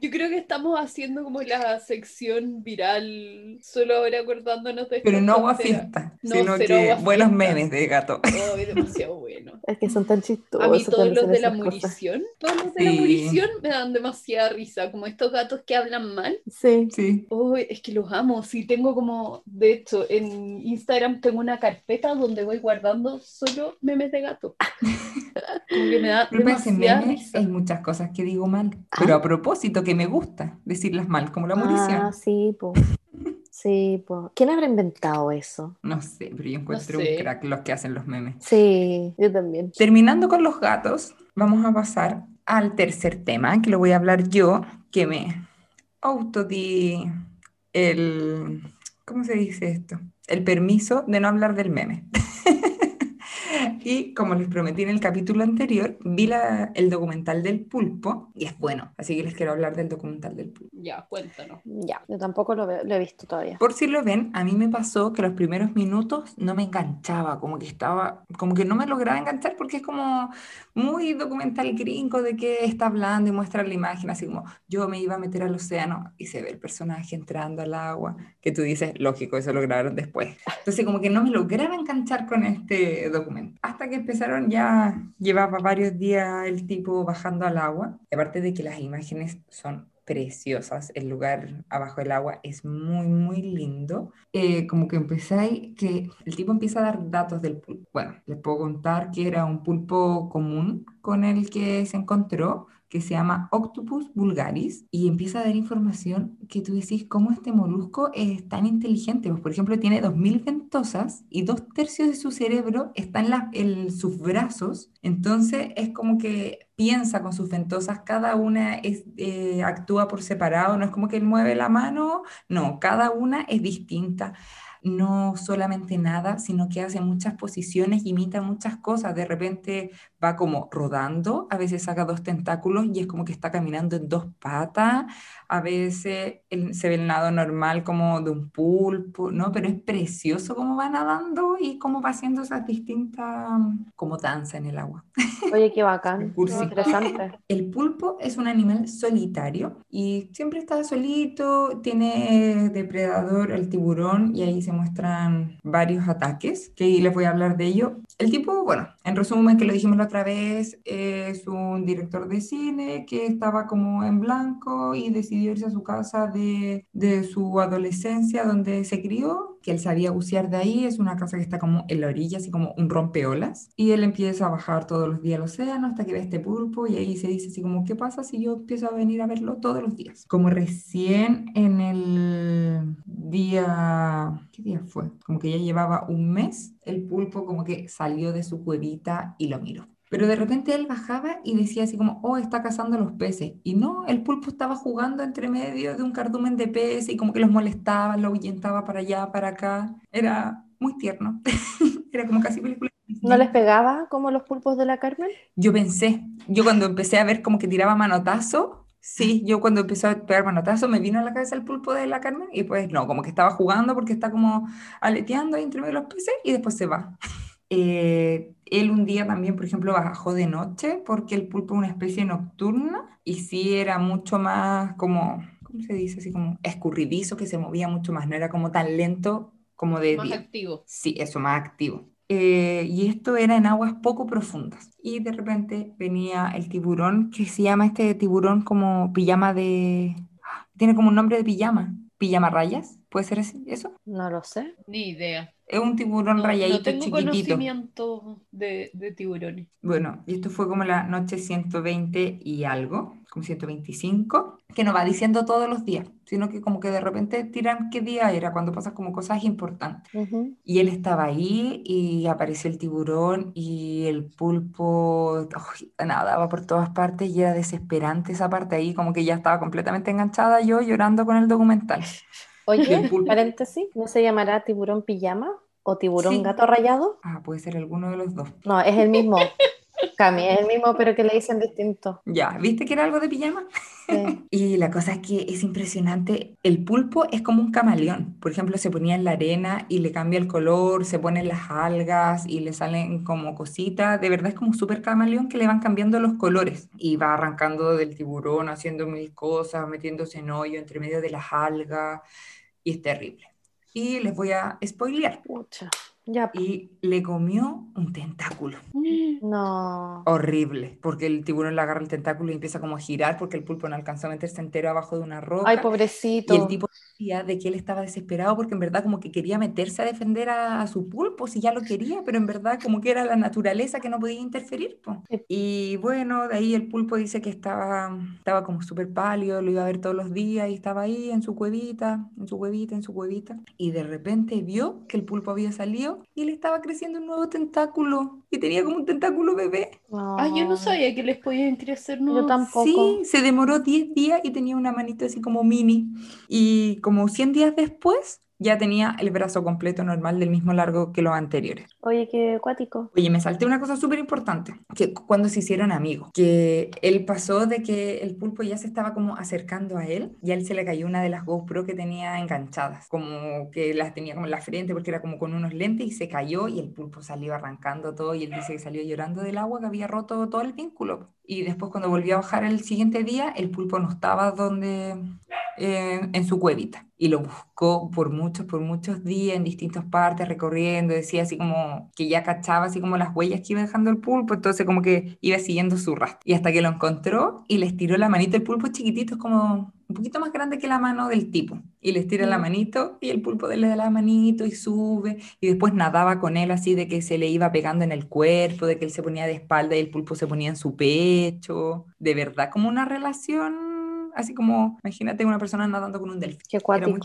Yo creo que estamos haciendo como la sección viral, solo ahora acordándonos de Pero no agua fiesta, sino que buenos memes de gato. Oh, es demasiado bueno. Es que son tan chistosos. A mí todos los de la munición, todos los de la munición me dan demasiada risa, como estos gatos que hablan mal. Sí. Sí. Oh, es que los amo, sí, tengo como, de hecho, en Instagram tengo una carpeta donde voy guardando solo memes de gato. como que me da demasiada risa. Hay muchas cosas que digo mal, pero a ah. propósito que me gusta decirlas mal, como la morición. Ah, sí, pues. Sí, pues. ¿Quién habrá inventado eso? No sé, pero yo encuentro un crack los que hacen los memes. Sí, yo también. Terminando con los gatos, vamos a pasar al tercer tema, que lo voy a hablar yo, que me auto di el... ¿Cómo se dice esto? el permiso de no hablar del meme. Y como les prometí en el capítulo anterior, vi el documental del pulpo y es bueno. Así que les quiero hablar del documental del pulpo. Ya, cuéntanos. Ya, yo tampoco lo, lo, he visto todavía. Por si lo ven, a mí me pasó que los primeros minutos no me enganchaba, como que estaba, como que no me lograba enganchar porque es como muy documental gringo de que está hablando y muestra la imagen, así como yo me iba a meter al océano y se ve el personaje entrando al agua, que tú dices, lógico, eso lo grabaron después. Entonces como que no me lograba enganchar con este hasta que empezaron ya, llevaba varios días el tipo bajando al agua. aparte de que las imágenes son preciosas, el lugar abajo del agua es muy, muy lindo. Eh, como que empezáis, que el tipo empieza a dar datos del pulpo. Bueno, les puedo contar que era un pulpo común con el que se encontró, que se llama Octopus vulgaris y empieza a dar información que tú decís, ¿cómo este molusco es tan inteligente? Pues, por ejemplo, tiene 2.000 ventosas y dos tercios de su cerebro están en, sus brazos, entonces es como que piensa con sus ventosas, cada una es, eh, actúa por separado, no es como que él mueve la mano, no, cada una es distinta no solamente nada, sino que hace muchas posiciones, imita muchas cosas. De repente va como rodando, a veces saca dos tentáculos y es como que está caminando en dos patas, a veces se ve el nado normal como de un pulpo, ¿no? Pero es precioso cómo va nadando y cómo va haciendo esas distintas, como danza en el agua. Oye, qué bacán, interesante. El pulpo es un animal solitario y siempre está solito, tiene depredador el tiburón y ahí se muestran varios ataques, que les voy a hablar de ello. El tipo, bueno, en resumen, que lo dijimos la otra vez, es un director de cine que estaba como en blanco y decidió irse a su casa de, de su adolescencia donde se crió, que él sabía bucear de ahí, es una casa que está como en la orilla, así como un rompeolas, y él empieza a bajar todos los días al océano hasta que ve este pulpo y ahí se dice así como, ¿qué pasa si yo empiezo a venir a verlo todos los días? Como recién en el día, ¿qué día fue? Como que ya llevaba un mes, el pulpo como que salió de su cuevita y lo miró. Pero de repente él bajaba y decía así como, oh, está cazando a los peces. Y no, el pulpo estaba jugando entre medio de un cardumen de peces y como que los molestaba, lo ahuyentaba para allá, para acá. Era muy tierno. Era como casi película. ¿No les pegaba como los pulpos de la Carmen? Yo pensé, yo cuando empecé a ver como que tiraba manotazo, sí, yo cuando empecé a pegar manotazo me vino a la cabeza el pulpo de la Carmen y pues no, como que estaba jugando porque está como aleteando entre medio de los peces y después se va. Eh, él un día también, por ejemplo, bajó de noche porque el pulpo es una especie nocturna y sí era mucho más como, ¿cómo se dice? Así como escurridizo, que se movía mucho más, no era como tan lento como de más activo. Sí, eso, más activo. Eh, y esto era en aguas poco profundas. Y de repente venía el tiburón, que se llama este tiburón como pijama de... Tiene como un nombre de pijama, pijama rayas, ¿puede ser eso? No lo sé. Ni idea. Es un tiburón rayadito no tengo chiquitito. conocimiento de, de, tiburones. Bueno, y esto fue como la noche 120 y algo, como 125, que no va diciendo todos los días, sino que como que de repente tiran qué día era, cuando pasan como cosas importantes. Y él estaba ahí y apareció el tiburón y el pulpo, nada, daba por todas partes y era desesperante esa parte ahí, como que ya estaba completamente enganchada yo llorando con el documental. Oye, paréntesis, ¿no se llamará tiburón pijama o tiburón gato rayado? Ah, puede ser alguno de los dos. No, es el mismo. Cami, es el mismo, pero que le dicen distinto. Ya, ¿viste que era algo de pijama? Sí. y la cosa es que es impresionante. El pulpo es como un camaleón. Por ejemplo, se ponía en la arena y le cambia el color, se ponen las algas y le salen como cositas. De verdad es como un súper camaleón que le van cambiando los colores. Y va arrancando del tiburón, haciendo mil cosas, metiéndose en hoyo entre medio de las algas. Y es terrible. Y les voy a spoilear. Pucha. Y le comió un tentáculo. No. Horrible, porque el tiburón le agarra el tentáculo y empieza como a girar porque el pulpo no alcanzó a meterse entero abajo de una roca. Ay, pobrecito. Y el tipo decía de que él estaba desesperado porque en verdad como que quería meterse a defender a, su pulpo, si ya lo quería, pero en verdad como que era la naturaleza que no podía interferir. Y bueno, de ahí el pulpo dice que estaba, estaba como súper pálido, lo iba a ver todos los días y estaba ahí en su cuevita, en su cuevita, en su cuevita. Y de repente vio que el pulpo había salido y le estaba creciendo un nuevo tentáculo y tenía como un tentáculo bebé. Ah, yo no sabía que les podían crecer nuevos. Yo tampoco. Sí, se demoró 10 días y tenía una manita así como mini. Y como 100 días después ya tenía el brazo completo normal del mismo largo que los anteriores. Oye, qué acuático. Oye, me salté una cosa súper importante, que cuando se hicieron amigos, que él pasó de que el pulpo ya se estaba como acercando a él y a él se le cayó una de las GoPro que tenía enganchadas, como que las tenía como en la frente porque era como con unos lentes y se cayó y el pulpo salió arrancando todo y él dice que salió llorando del agua que había roto todo el vínculo. Y después cuando volvió a bajar el siguiente día, el pulpo no estaba donde, en su cuevita. Y lo buscó por muchos, por muchos días en distintas partes, recorriendo, decía así como que ya cachaba así como las huellas que iba dejando el pulpo, entonces como que iba siguiendo su rastro. Y hasta que lo encontró y les tiró la manita, el pulpo chiquitito, es como un poquito más grande que la mano del tipo. Y les tira la manito y el pulpo le da la manito y sube. Y después nadaba con él así de que se le iba pegando en el cuerpo, de que él se ponía de espalda y el pulpo se ponía en su pecho. De verdad, como una relación así como, imagínate una persona nadando con un delfín. Qué cuático.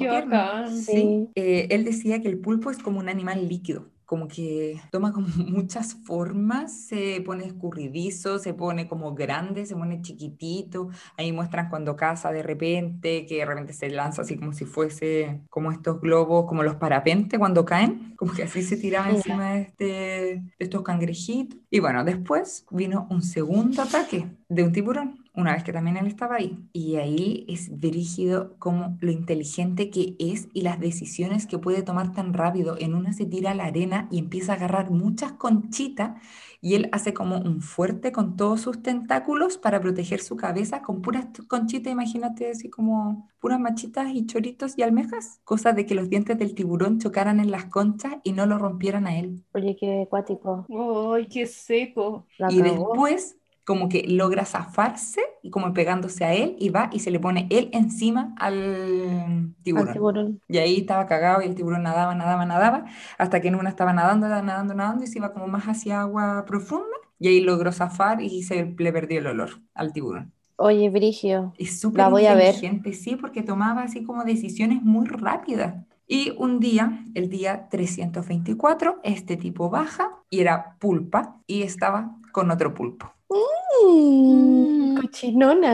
Sí. Eh, él decía que el pulpo es como un animal líquido como que toma como muchas formas, se pone escurridizo, se pone como grande, se pone chiquitito, ahí muestran cuando caza de repente, que de repente se lanza así como si fuese como estos globos, como los parapentes cuando caen, como que así se tiraba encima de, este, de estos cangrejitos. Y bueno, después vino un segundo ataque de un tiburón una vez que también él estaba ahí. Y ahí es dirigido como lo inteligente que es y las decisiones que puede tomar tan rápido. En una se tira a la arena y empieza a agarrar muchas conchitas y él hace como un fuerte con todos sus tentáculos para proteger su cabeza con puras conchitas, imagínate así como puras machitas y choritos y almejas, cosa de que los dientes del tiburón chocaran en las conchas y no lo rompieran a él. Oye, qué acuático. Ay, qué seco. y después como que logra zafarse y como pegándose a él y va y se le pone él encima al tiburón. Y ahí estaba cagado y el tiburón nadaba, nadaba, nadaba, hasta que en una estaba nadando, nadando, nadando y se iba como más hacia agua profunda y ahí logró zafar y se le perdió el olor al tiburón. Oye, Brigio, es súper la voy a ver. Sí, porque tomaba así como decisiones muy rápidas. Y un día, el día 324, este tipo baja y era pulpa y estaba con otro pulpo. Mmm, cochinona.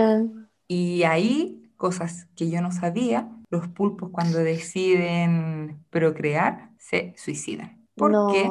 Y ahí, cosas que yo no sabía, los pulpos cuando deciden procrear se suicidan. ¿Por qué?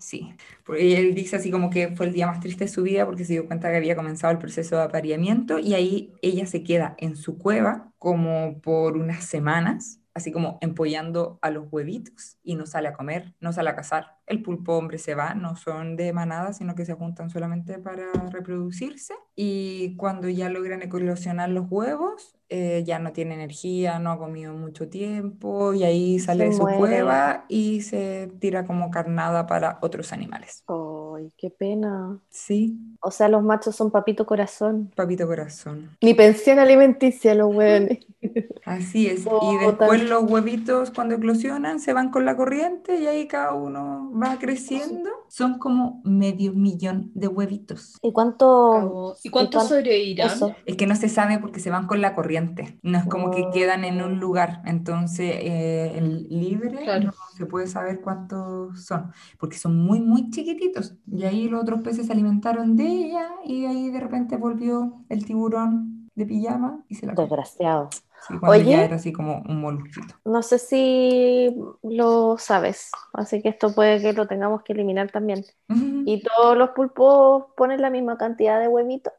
Sí, porque él dice así como que fue el día más triste de su vida porque se dio cuenta que había comenzado el proceso de apareamiento y ahí ella se queda en su cueva como por unas semanas así como empollando a los huevitos y no sale a comer, no sale a cazar. El pulpo hombre se va, no son de manada, sino que se juntan solamente para reproducirse y cuando ya logran eclosionar los huevos, eh, ya no tiene energía, no ha comido mucho tiempo y ahí sale de su cueva y se tira como carnada para otros animales. ¡Ay, qué pena! Sí. O sea, los machos son papito corazón. Papito corazón. Ni pensión alimenticia los huevones. Así es. y después los huevitos cuando eclosionan se van con la corriente y ahí cada uno va creciendo. Son como medio millón de huevitos. ¿Y cuánto? ¿Y cuánto sobrevivirán? Es que no se sabe porque se van con la corriente. No es como que quedan en un lugar. Entonces, eh, el libre no se puede saber cuántos son. Porque son muy, muy chiquititos. Y ahí los otros peces se alimentaron de ella y ahí de repente volvió el tiburón de pijama y se la Desgraciado. Sí, cuando ya era así como un molusquito. No sé si lo sabes, así que esto puede que lo tengamos que eliminar también. ¿Y todos los pulpos ponen la misma cantidad de huevitos?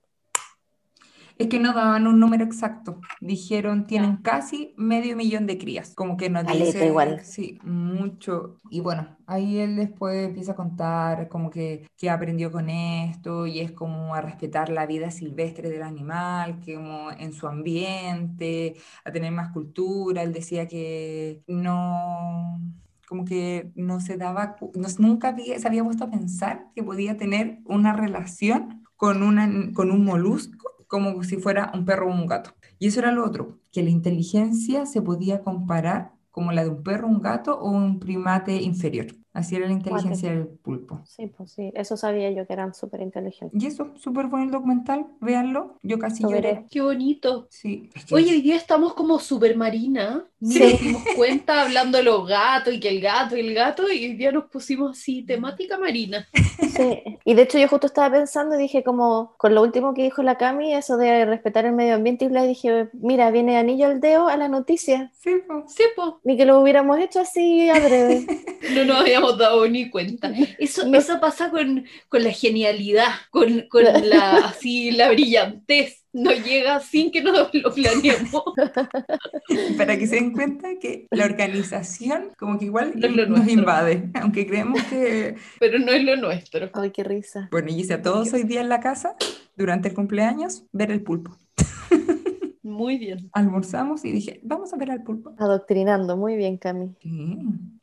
Es que no daban un número exacto. Dijeron, tienen casi medio millón de crías. Como que nos dice... igual. Sí, mucho. Y bueno, ahí él después empieza a contar como que, que aprendió con esto y es como a respetar la vida silvestre del animal, como en su ambiente, a tener más cultura. Él decía que no como que no se daba, no, nunca había, se había puesto a pensar que podía tener una relación con, una, con un molusco como si fuera un perro o un gato. Y eso era lo otro, que la inteligencia se podía comparar como la de un perro, un gato o un primate inferior. Así era la inteligencia del pulpo. Sí, pues sí, eso sabía yo que eran súper inteligentes. Y eso, súper bueno el documental, véanlo. Yo casi lloré. Qué bonito. Sí. Oye, hoy día estamos como súper marina. Sí. Nos dimos cuenta hablando de los gatos y que el gato y el gato, y hoy día nos pusimos así, temática marina. Sí, y de hecho yo justo estaba pensando y dije como, con lo último que dijo la Cami, eso de respetar el medio ambiente, y le dije, mira, viene anillo al dedo a la noticia. Sí, pues. Sí, pues. ni que lo hubiéramos hecho así a breve. no nos habíamos dado ni cuenta. Eso, eso pasa con, con, la genialidad, con, con la, así, la brillantez. No llega sin que nos lo planeemos. Para que se den cuenta que la organización como que igual nos invade, aunque creemos que... Pero no es lo nuestro. Ay, qué risa. Bueno, y a todos hoy día en la casa, durante el cumpleaños, ver el pulpo. Muy bien. Almorzamos y dije, vamos a ver al pulpo. Adoctrinando, muy bien, Cami.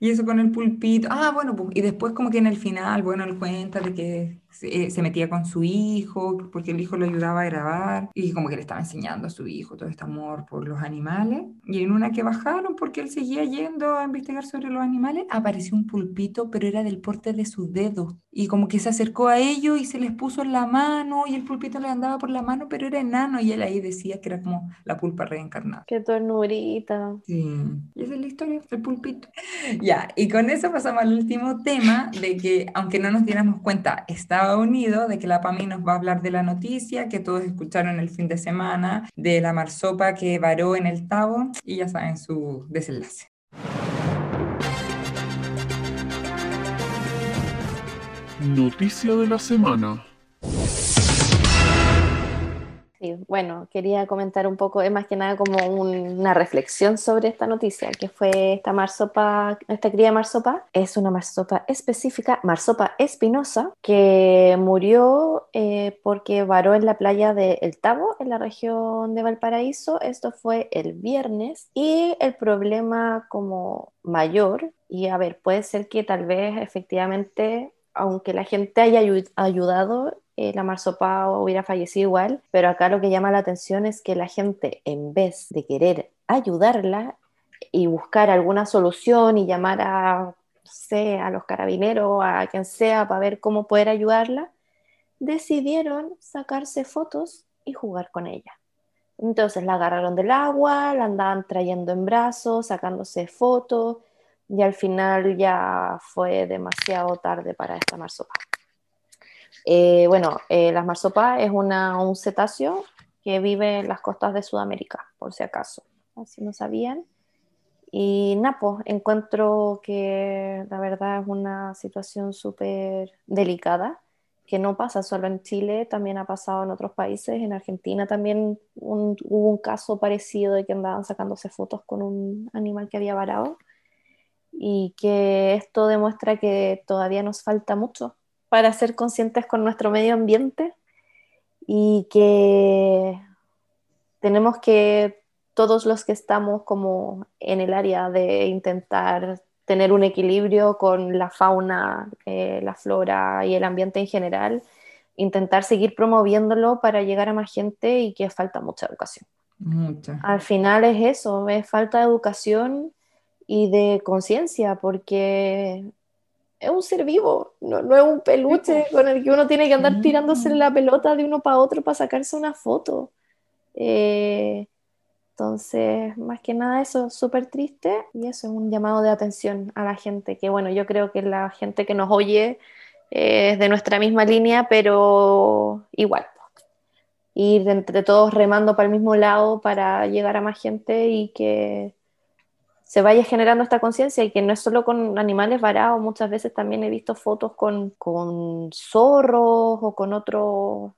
Y eso con el pulpito. Ah, bueno, pues, y después como que en el final, bueno, él cuenta de que se, se, metía con su hijo, porque el hijo lo ayudaba a grabar, y como que le estaba enseñando a su hijo todo este amor por los animales. Y en una que bajaron, porque él seguía yendo a investigar sobre los animales, apareció un pulpito, pero era del porte de su dedo. Y como que se acercó a ellos y se les puso en la mano, y el pulpito le andaba por la mano, pero era enano, y él ahí decía que era como la pulpa reencarnada. Qué ternurita. Sí, y esa es la historia del pulpito. Ya, y con eso pasamos al último tema, de que aunque no nos diéramos cuenta, estaba unido, de que la PAMI nos va a hablar de la noticia que todos escucharon el fin de semana, de la marsopa que varó en el Tabo, y ya saben su desenlace. Noticia de la semana bueno, quería comentar un poco, es más que nada como una reflexión sobre esta noticia, que fue esta marsopa, esta cría marsopa, es una marsopa específica, marsopa espinosa, que murió eh, porque varó en la playa de El Tabo, en la región de Valparaíso, esto fue el viernes, y el problema como mayor, y a ver, puede ser que tal vez efectivamente aunque la gente haya ayudado, eh, la marsopa hubiera fallecido igual, pero acá lo que llama la atención es que la gente, en vez de querer ayudarla y buscar alguna solución y llamar a, sé, a los carabineros, a quien sea, para ver cómo poder ayudarla, decidieron sacarse fotos y jugar con ella. Entonces la agarraron del agua, la andaban trayendo en brazos, sacándose fotos, y al final ya fue demasiado tarde para esta marsopa. Eh, bueno, eh, las marsopas es una, un cetáceo que vive en las costas de Sudamérica, por si acaso, si no sabían. Y Napo, pues, encuentro que la verdad es una situación súper delicada, que no pasa solo en Chile, también ha pasado en otros países, en Argentina también hubo un caso parecido de que andaban sacándose fotos con un animal que había varado. Y que esto demuestra que todavía nos falta mucho para ser conscientes con nuestro medio ambiente y que tenemos que todos los que estamos como en el área de intentar tener un equilibrio con la fauna, eh, la flora y el ambiente en general, intentar seguir promoviéndolo para llegar a más gente y que falta mucha educación. Mucha. Al final es eso, es falta de educación y de conciencia, porque es un ser vivo, no, es un peluche con el que uno tiene que andar tirándose la pelota de uno para otro para sacarse una foto. Eh, entonces, más que nada eso es súper triste y eso es un llamado de atención a la gente, que bueno, yo creo que la gente que nos oye es de nuestra misma línea, pero igual. Ir entre todos remando para el mismo lado para llegar a más gente y que se vaya generando esta conciencia y que no es solo con animales varados, muchas veces también he visto fotos con, con zorros o con otros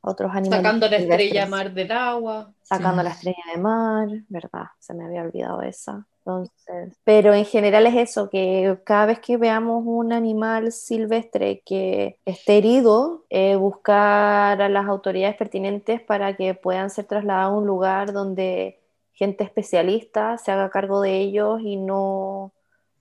otros animales. Sacando la estrella mar del agua. Sacando la estrella de mar, ¿verdad? Se me había olvidado esa. Entonces, pero en general es eso, que cada vez que veamos un animal silvestre que esté herido, eh, buscar a las autoridades pertinentes para que puedan ser trasladados a un lugar donde gente especialista se haga cargo de ellos y no,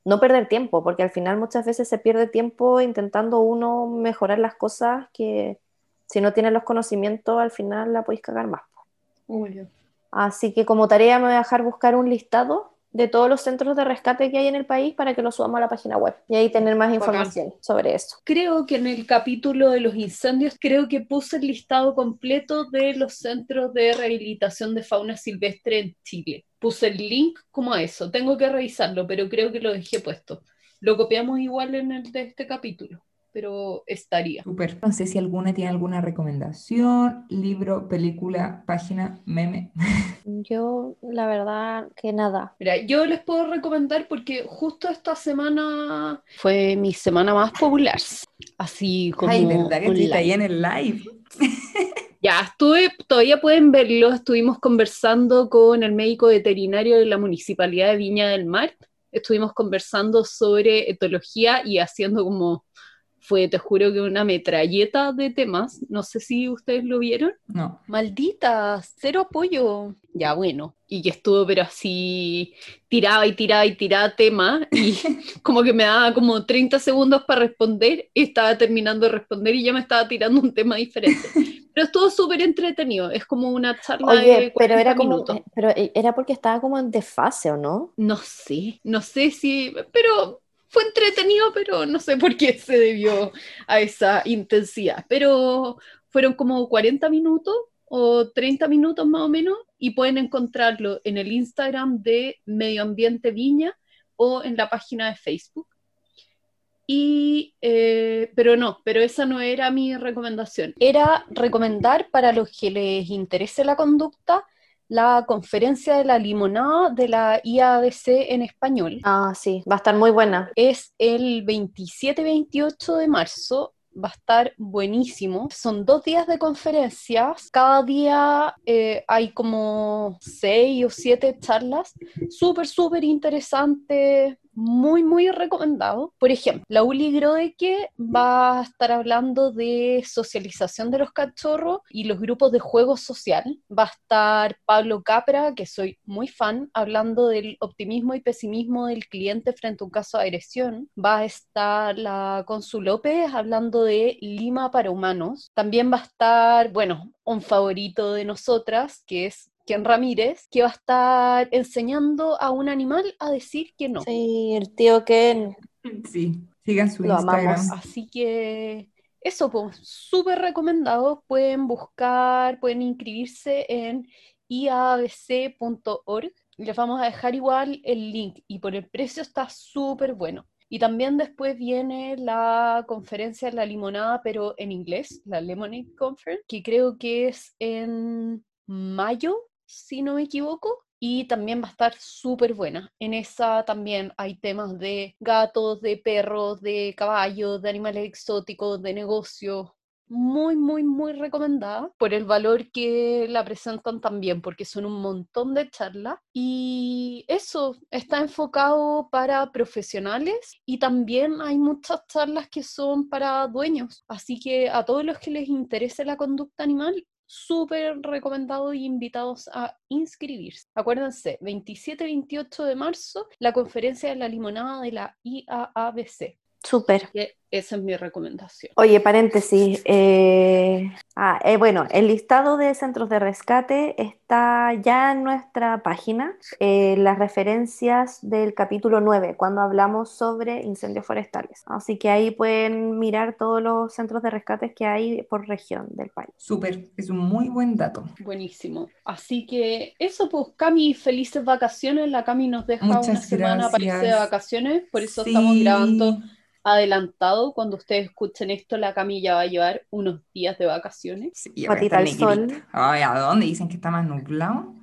no perder tiempo, porque al final muchas veces se pierde tiempo intentando uno mejorar las cosas que si no tienes los conocimientos al final la podéis cagar más. Así que como tarea me voy a dejar buscar un listado de todos los centros de rescate que hay en el país para que lo subamos a la página web y ahí tener más información sobre eso. Creo que en el capítulo de los incendios, creo que puse el listado completo de los centros de rehabilitación de fauna silvestre en Chile. Puse el link como a eso, tengo que revisarlo, pero creo que lo dejé puesto. Lo copiamos igual en el de este capítulo pero estaría. Súper. No sé si alguna tiene alguna recomendación, libro, película, página, meme. Yo, la verdad, que nada. Mira, yo les puedo recomendar porque justo esta semana fue mi semana más popular. Así como. Ay, ¿verdad que está ahí en el live? Ya, estuve, todavía pueden verlo, estuvimos conversando con el médico veterinario de la Municipalidad de Viña del Mar, estuvimos conversando sobre etología y haciendo como fue, te juro que una metralleta de temas. No sé si ustedes lo vieron. No. Maldita, cero apoyo. Ya, bueno. Y que estuvo, pero así, tiraba y tiraba y tiraba temas y como que me daba como 30 segundos para responder y estaba terminando de responder y ya me estaba tirando un tema diferente. Pero estuvo súper entretenido, es como una charla Oye, pero era como, pero era porque estaba como en desfase, ¿o no? No sé, no sé si, pero fue entretenido, pero no sé por qué se debió a esa intensidad. Pero fueron como 40 minutos o 30 minutos más o menos y pueden encontrarlo en el Instagram de Medio Ambiente Viña o en la página de Facebook. Y, eh, pero no, pero esa no era mi recomendación. Era recomendar para los que les interese la conducta la conferencia de la limonada de la IADC en español. Ah, sí, va a estar muy buena. Es el 27-28 de marzo va a estar buenísimo. Son dos días de conferencias. Cada día eh, hay como seis o siete charlas. Súper, súper interesante muy, muy recomendado. Por ejemplo, la Uli Groeke va a estar hablando de socialización de los cachorros y los grupos de juego social. Va a estar Pablo Capra, que soy muy fan, hablando del optimismo y pesimismo del cliente frente a un caso de agresión. Va a estar la Consul López hablando de Lima para humanos. También va a estar, bueno, un favorito de nosotras, que es Ken Ramírez, que va a estar enseñando a un animal a decir que no. Sí, el tío Ken. Sí, sigan su Instagram. Así que eso, pues, súper recomendado. Pueden buscar, pueden inscribirse en iabc.org. Les vamos a dejar igual el link y por el precio está súper bueno. Y también después viene la conferencia de la limonada, pero en inglés, la Lemonade Conference, que creo que es en mayo, si no me equivoco, y también va a estar súper buena. En esa también hay temas de gatos, de perros, de caballos, de animales exóticos, de negocios. Muy, muy, muy recomendada por el valor que la presentan también, porque son un montón de charlas. Y eso está enfocado para profesionales y también hay muchas charlas que son para dueños. Así que a todos los que les interese la conducta animal, súper recomendado y invitados a inscribirse. Acuérdense, 27-28 de marzo, la conferencia de la limonada de la IAABC. Súper. Esa es mi recomendación. Oye, paréntesis. Eh, ah, eh, bueno, el listado de centros de rescate está ya en nuestra página. Eh, las referencias del capítulo 9, cuando hablamos sobre incendios forestales. Así que ahí pueden mirar todos los centros de rescate que hay por región del país. Súper, es un muy buen dato. Buenísimo. Así que eso, pues, Cami, felices vacaciones. La Cami nos deja una semana para irse de vacaciones, por eso estamos grabando adelantado, cuando ustedes escuchen esto, la camilla va a llevar unos días de vacaciones. Sí, Patita al sol. Ay, ¿a dónde? Dicen que está más nublado.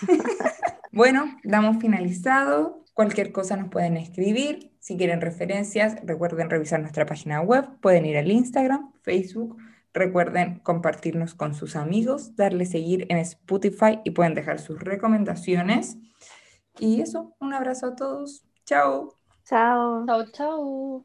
bueno, damos finalizado. Cualquier cosa nos pueden escribir. Si quieren referencias, recuerden revisar nuestra página web. Pueden ir al Instagram, Facebook. Recuerden compartirnos con sus amigos, darle seguir en Spotify y pueden dejar sus recomendaciones. Y eso, un abrazo a todos. Chao. Chao. Chao, chao.